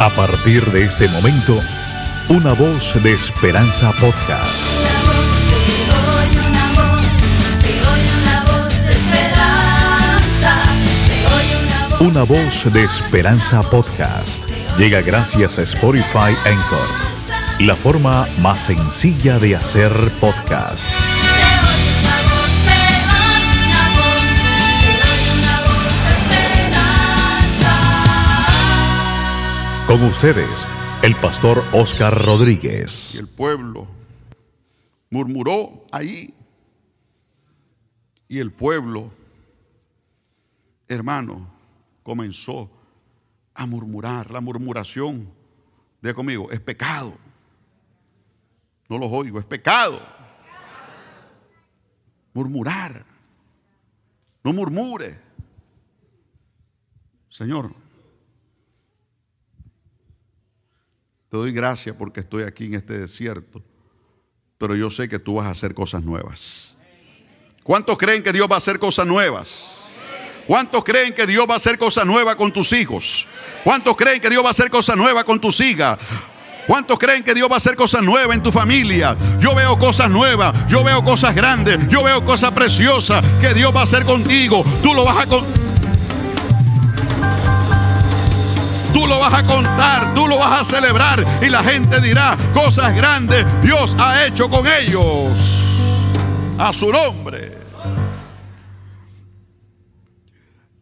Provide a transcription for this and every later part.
A partir de ese momento, una voz de esperanza podcast. Una voz de esperanza podcast. Llega gracias a Spotify Anchor, la forma más sencilla de hacer podcast. Con ustedes, el pastor Oscar Rodríguez. Y el pueblo murmuró ahí. Y el pueblo, hermano, comenzó a murmurar. La murmuración, diga conmigo, es pecado. No los oigo, es pecado. Murmurar. No murmure. Señor, te doy gracias porque estoy aquí en este desierto, pero yo sé que tú vas a hacer cosas nuevas. ¿Cuántos creen que Dios va a hacer cosas nuevas? ¿Cuántos creen que Dios va a hacer cosas nuevas con tus hijos? ¿Cuántos creen que Dios va a hacer cosas nuevas con tus hijas? ¿Cuántos creen que Dios va a hacer cosas nuevas en tu familia? Yo veo cosas nuevas, yo veo cosas grandes, yo veo cosas preciosas que Dios va a hacer contigo. Tú lo vas a con- Tú lo vas a contar, tú lo vas a celebrar y la gente dirá cosas grandes Dios ha hecho con ellos. A su nombre.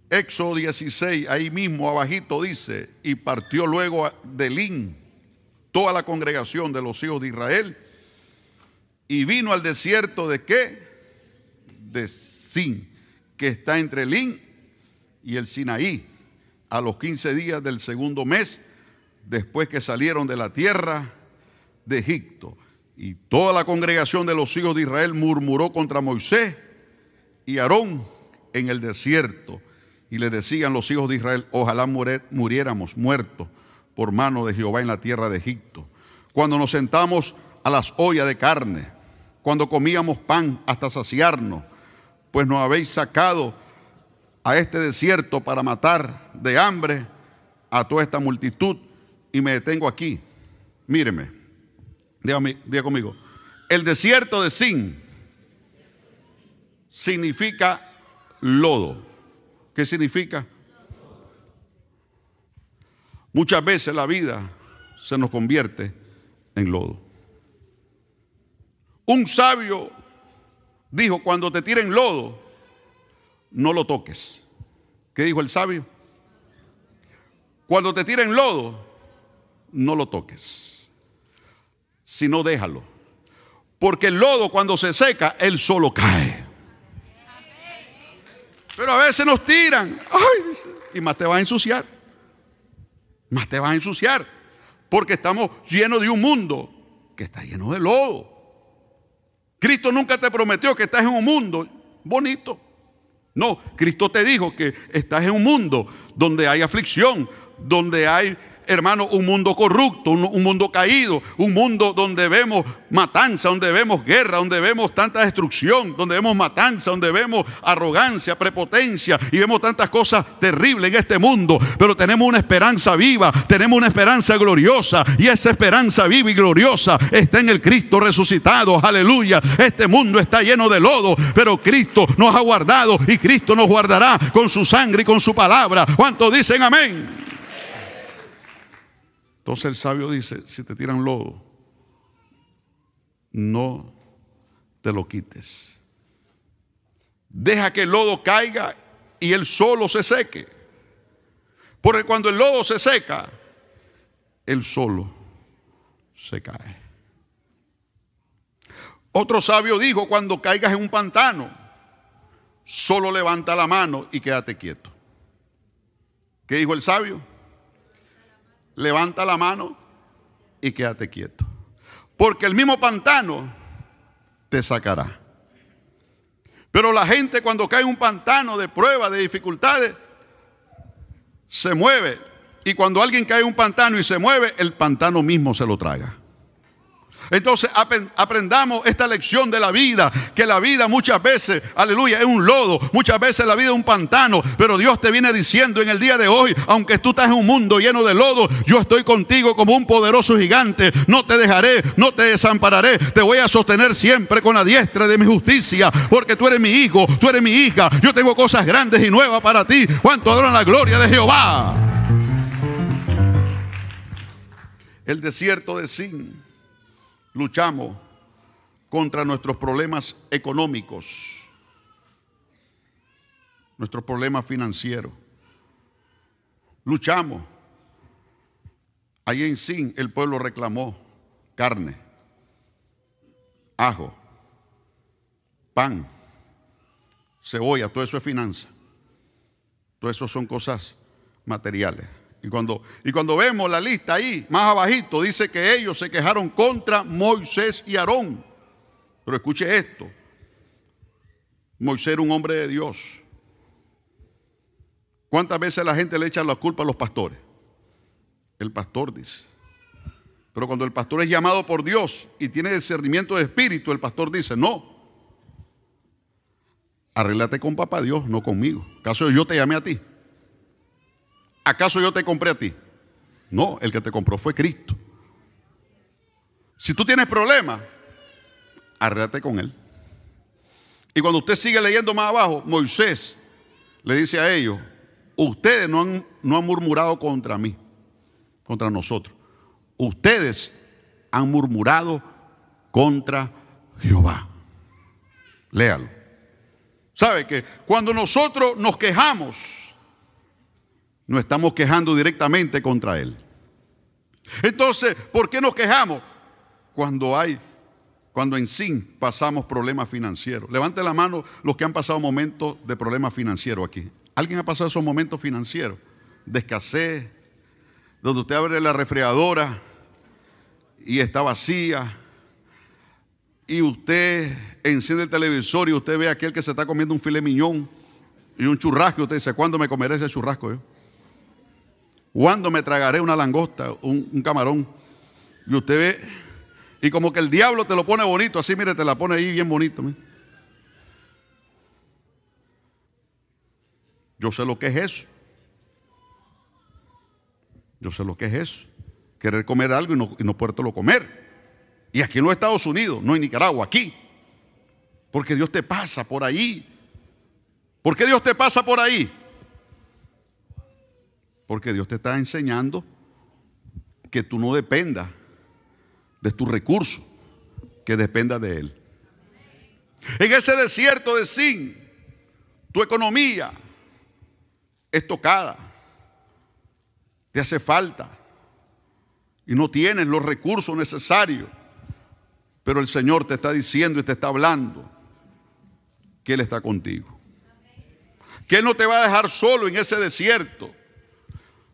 Éxodo 16, ahí mismo abajito dice, y partió luego de Lin toda la congregación de los hijos de Israel y vino al desierto de qué? De Sin, que está entre Lin y el Sinaí, a los 15 días del segundo mes, después que salieron de la tierra de Egipto. Y toda la congregación de los hijos de Israel murmuró contra Moisés y Aarón en el desierto. Y le decían los hijos de Israel, ojalá muriéramos muertos por mano de Jehová en la tierra de Egipto. Cuando nos sentamos a las ollas de carne, cuando comíamos pan hasta saciarnos, pues nos habéis sacado a este desierto para matar de hambre a toda esta multitud y me detengo aquí. Míreme, diga conmigo, el desierto de Sin significa lodo. ¿Qué significa? Muchas veces la vida se nos convierte en lodo. Un sabio dijo, cuando te tiren lodo, no lo toques. ¿Qué dijo el sabio? Cuando te tiren lodo, no lo toques, sino déjalo. Porque el lodo cuando se seca, él solo cae. Pero a veces nos tiran, ay, y más te vas a ensuciar. Más te vas a ensuciar. Porque estamos llenos de un mundo que está lleno de lodo. Cristo nunca te prometió que estás en un mundo bonito. No, Cristo te dijo que estás en un mundo donde hay aflicción, donde hay, hermano, un mundo corrupto, un, un mundo caído, un mundo donde vemos matanza, donde vemos guerra, donde vemos tanta destrucción, donde vemos matanza, donde vemos arrogancia, prepotencia y vemos tantas cosas terribles en este mundo. Pero tenemos una esperanza viva, tenemos una esperanza gloriosa y esa esperanza viva y gloriosa está en el Cristo resucitado. Aleluya. Este mundo está lleno de lodo, pero Cristo nos ha guardado y Cristo nos guardará con su sangre y con su palabra. ¿Cuántos dicen amén? Entonces el sabio dice, si te tiran lodo, no te lo quites. Deja que el lodo caiga y él solo se seque. Porque cuando el lodo se seca, él solo se cae. Otro sabio dijo, cuando caigas en un pantano, solo levanta la mano y quédate quieto. ¿Qué dijo el sabio? Levanta la mano y quédate quieto. Porque el mismo pantano te sacará. Pero la gente cuando cae un pantano de pruebas, de dificultades, se mueve. Y cuando alguien cae en un pantano y se mueve, el pantano mismo se lo traga. Entonces aprendamos esta lección de la vida, que la vida muchas veces, aleluya, es un lodo, muchas veces la vida es un pantano, pero Dios te viene diciendo en el día de hoy, aunque tú estás en un mundo lleno de lodo, yo estoy contigo como un poderoso gigante, no te dejaré, no te desampararé, te voy a sostener siempre con la diestra de mi justicia, porque tú eres mi hijo, tú eres mi hija, yo tengo cosas grandes y nuevas para ti. ¿Cuánto adoran la gloria de Jehová? El desierto de Sin luchamos contra nuestros problemas económicos, nuestros problemas financieros. Luchamos. Allí en Sin el pueblo reclamó carne, ajo, pan, cebolla, todo eso es finanza. Todo eso son cosas materiales. Y cuando, y cuando vemos la lista ahí, más abajito, dice que ellos se quejaron contra Moisés y Aarón. Pero escuche esto. Moisés era un hombre de Dios. ¿Cuántas veces la gente le echa la culpa a los pastores? El pastor dice. Pero cuando el pastor es llamado por Dios y tiene discernimiento de espíritu, el pastor dice, no. Arréglate con papá Dios, no conmigo. ¿Acaso yo te llamé a ti? ¿Acaso yo te compré a ti? No, el que te compró fue Cristo. Si tú tienes problemas, arréglate con él. Y cuando usted sigue leyendo más abajo, Moisés le dice a ellos, ustedes no han, no han murmurado contra mí, contra nosotros. Ustedes han murmurado contra Jehová. Léalo. ¿Sabe que cuando nosotros nos quejamos, no estamos quejando directamente contra Él? Entonces, ¿por qué nos quejamos? Cuando hay, cuando en sí pasamos problemas financieros. Levante la mano los que han pasado momentos de problemas financieros aquí. ¿Alguien ha pasado esos momentos financieros? De escasez, donde usted abre la refrigeradora y está vacía. Y usted enciende el televisor y usted ve a aquel que se está comiendo un filet miñón y un churrasco. Y usted dice, ¿cuándo me comeré ese churrasco yo? ¿Cuándo me tragaré una langosta, un, un camarón? Y usted ve, y como que el diablo te lo pone bonito, así mire, te la pone ahí bien bonito. Yo sé lo que es eso. Yo sé lo que es eso. Querer comer algo y no, y no podértelo comer. Y aquí en los Estados Unidos, no en Nicaragua, aquí. Porque Dios te pasa por ahí. ¿Por qué Dios te pasa por ahí? Porque Dios te está enseñando que tú no dependas de tus recursos, que dependa de Él. En ese desierto de Sin, tu economía es tocada, te hace falta y no tienes los recursos necesarios, pero el Señor te está diciendo y te está hablando que Él está contigo, que Él no te va a dejar solo en ese desierto.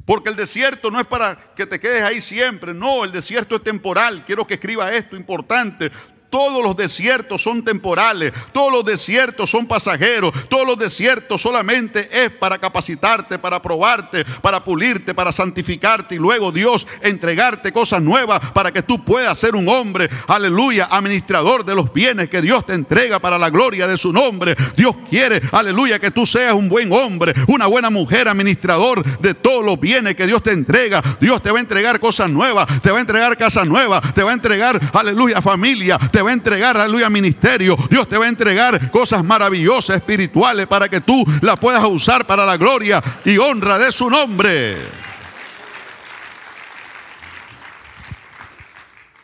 Porque el desierto no es para que te quedes ahí siempre, no, el desierto es temporal. Quiero que escriba esto importante. Todos los desiertos son temporales, todos los desiertos son pasajeros, todos los desiertos solamente es para capacitarte, para probarte, para pulirte, para santificarte y luego Dios entregarte cosas nuevas para que tú puedas ser un hombre, aleluya, administrador de los bienes que Dios te entrega para la gloria de su nombre. Dios quiere, aleluya, que tú seas un buen hombre, una buena mujer, administrador de todos los bienes que Dios te entrega. Dios te va a entregar cosas nuevas, te va a entregar casas nuevas, te va a entregar, aleluya, familia, te va a entregar, aleluya, ministerio. Dios te va a entregar cosas maravillosas, espirituales, para que tú las puedas usar para la gloria y honra de su nombre.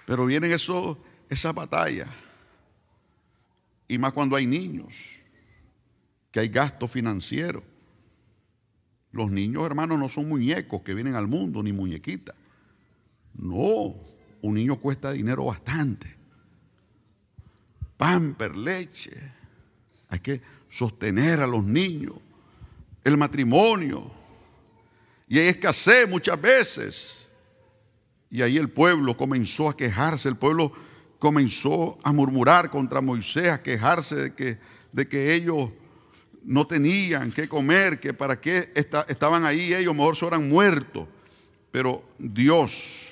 Pero vienen eso, esas batallas. Y más cuando hay niños, que hay gasto financiero. Los niños, hermanos, no son muñecos que vienen al mundo, ni muñequitas. No, un niño cuesta dinero bastante. Pamper, leche. Hay que sostener a los niños. El matrimonio. Y hay escasez muchas veces. Y ahí el pueblo comenzó a quejarse. El pueblo comenzó a murmurar contra Moisés, a quejarse de que, de que ellos no tenían que comer, que para qué esta- estaban ahí ellos, mejor se hubieran muerto. Pero Dios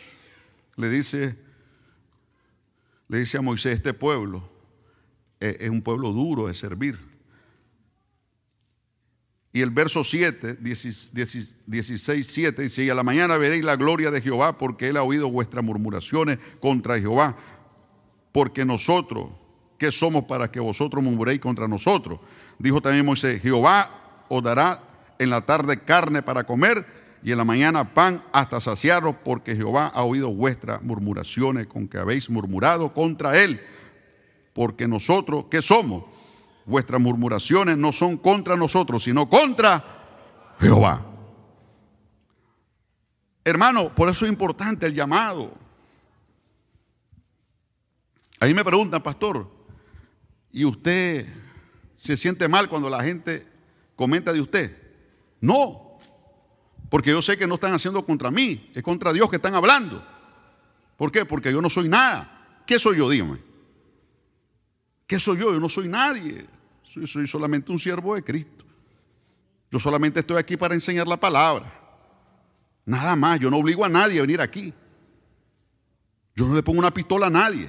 le dice, le dice a Moisés, este pueblo es, un pueblo duro de servir. Y el verso 7, 16, 7 dice, y a la mañana veréis la gloria de Jehová porque él ha oído vuestras murmuraciones contra Jehová. Porque nosotros, ¿qué somos para que vosotros murmuréis contra nosotros? Dijo también Moisés, Jehová os dará en la tarde carne para comer y en la mañana pan hasta saciaros porque Jehová ha oído vuestras murmuraciones con que habéis murmurado contra él. Porque nosotros, ¿qué somos? vuestras murmuraciones no son contra nosotros, sino contra Jehová. Hermano, por eso es importante el llamado. Ahí me preguntan, pastor, ¿y usted se siente mal cuando la gente comenta de usted? No, porque yo sé que no están haciendo contra mí, es contra Dios que están hablando. ¿Por qué? Porque yo no soy nada. ¿Qué soy yo? Dígame. ¿Qué soy yo? Yo no soy nadie. Yo soy solamente un siervo de Cristo. Yo solamente estoy aquí para enseñar la palabra. Nada más. Yo no obligo a nadie a venir aquí. Yo no le pongo una pistola a nadie.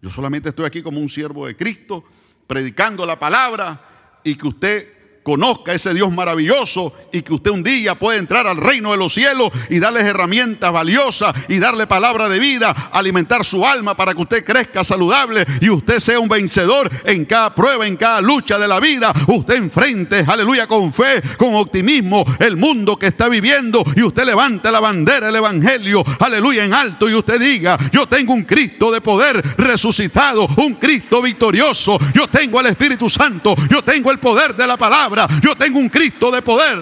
Yo solamente estoy aquí como un siervo de Cristo, predicando la palabra y que usted conozca ese Dios maravilloso y que usted un día pueda entrar al reino de los cielos y darles herramientas valiosas y darle palabra de vida, alimentar su alma para que usted crezca saludable y usted sea un vencedor en cada prueba, en cada lucha de la vida. Usted enfrente, aleluya, con fe, con optimismo, el mundo que está viviendo y usted levante la bandera del Evangelio, aleluya, en alto y usted diga, yo tengo un Cristo de poder resucitado, un Cristo victorioso, yo tengo el Espíritu Santo, yo tengo el poder de la palabra yo tengo un Cristo de poder.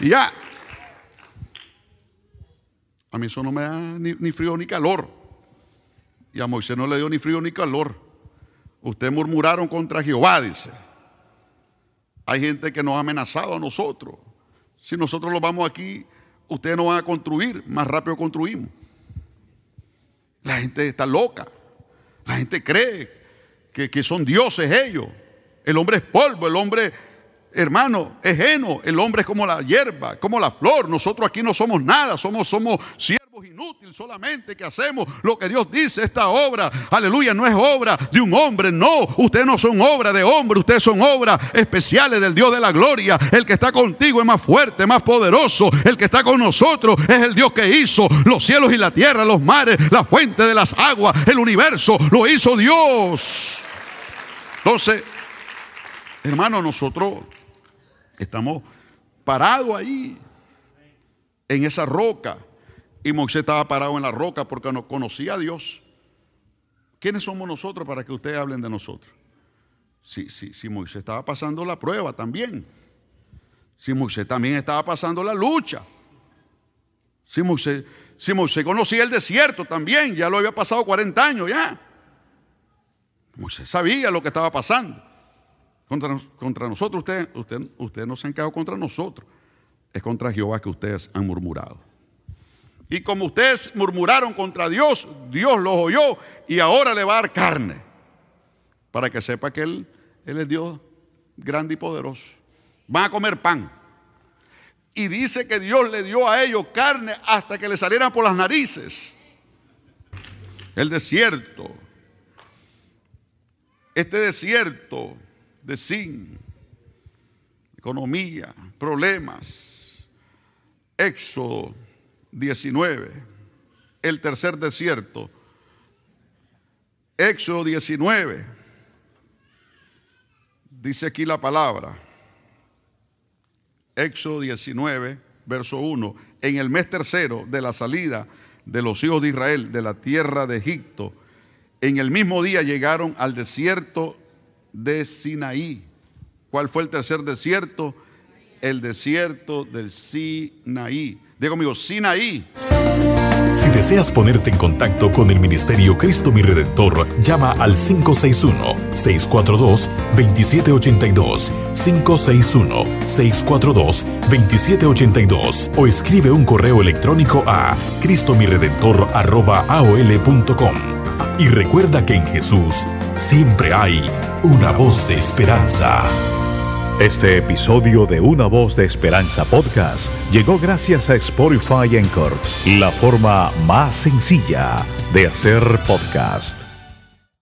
Y ya. A mí eso no me da ni, frío ni calor. Y a Moisés no le dio ni frío ni calor. Ustedes murmuraron contra Jehová, dice. Hay gente que nos ha amenazado a nosotros. Si nosotros lo vamos aquí, ustedes no van a construir, más rápido construimos. La gente está loca. La gente cree que, que son dioses ellos. El hombre es polvo, el hombre, hermano, es heno. El hombre es como la hierba, como la flor. Nosotros aquí no somos nada, somos, somos siervos inútiles solamente que hacemos lo que Dios dice. Esta obra, aleluya, no es obra de un hombre, no. Ustedes no son obra de hombre, ustedes son obras especiales del Dios de la gloria. El que está contigo es más fuerte, más poderoso. El que está con nosotros es el Dios que hizo los cielos y la tierra, los mares, la fuente de las aguas, el universo. Lo hizo Dios. Entonces, Hermano, nosotros estamos parados ahí, en esa roca. Y Moisés estaba parado en la roca porque no conocía a Dios. ¿Quiénes somos nosotros para que ustedes hablen de nosotros? Si, sí, sí, Moisés estaba pasando la prueba también. Si Moisés también estaba pasando la lucha. Si Moisés, si Moisés conocía el desierto también, ya lo había pasado 40 años ya. Moisés sabía lo que estaba pasando. Contra, contra nosotros, ustedes usted, usted no se han quedado contra nosotros. Es contra Jehová que ustedes han murmurado. Y como ustedes murmuraron contra Dios, Dios los oyó y ahora le va a dar carne. Para que sepa que Él, él es Dios grande y poderoso. Van a comer pan. Y dice que Dios le dio a ellos carne hasta que le salieran por las narices. El desierto. Este desierto de sin, economía, problemas. Éxodo 19, el tercer desierto. Éxodo 19, dice aquí la palabra. Éxodo 19, verso 1. En el mes tercero de la salida de los hijos de Israel de la tierra de Egipto, en el mismo día llegaron al desierto de Sinaí. ¿Cuál fue el tercer desierto? El desierto del Sinaí. Digo conmigo, Sinaí. Si deseas ponerte en contacto con el Ministerio Cristo mi Redentor, llama al 561-642-2782, 561-642-2782 o escribe un correo electrónico a cristomiredentor.aol.com. Y recuerda que en Jesús siempre hay una voz de esperanza. Este episodio de Una Voz de Esperanza Podcast llegó gracias a Spotify Encore, la forma más sencilla de hacer podcast.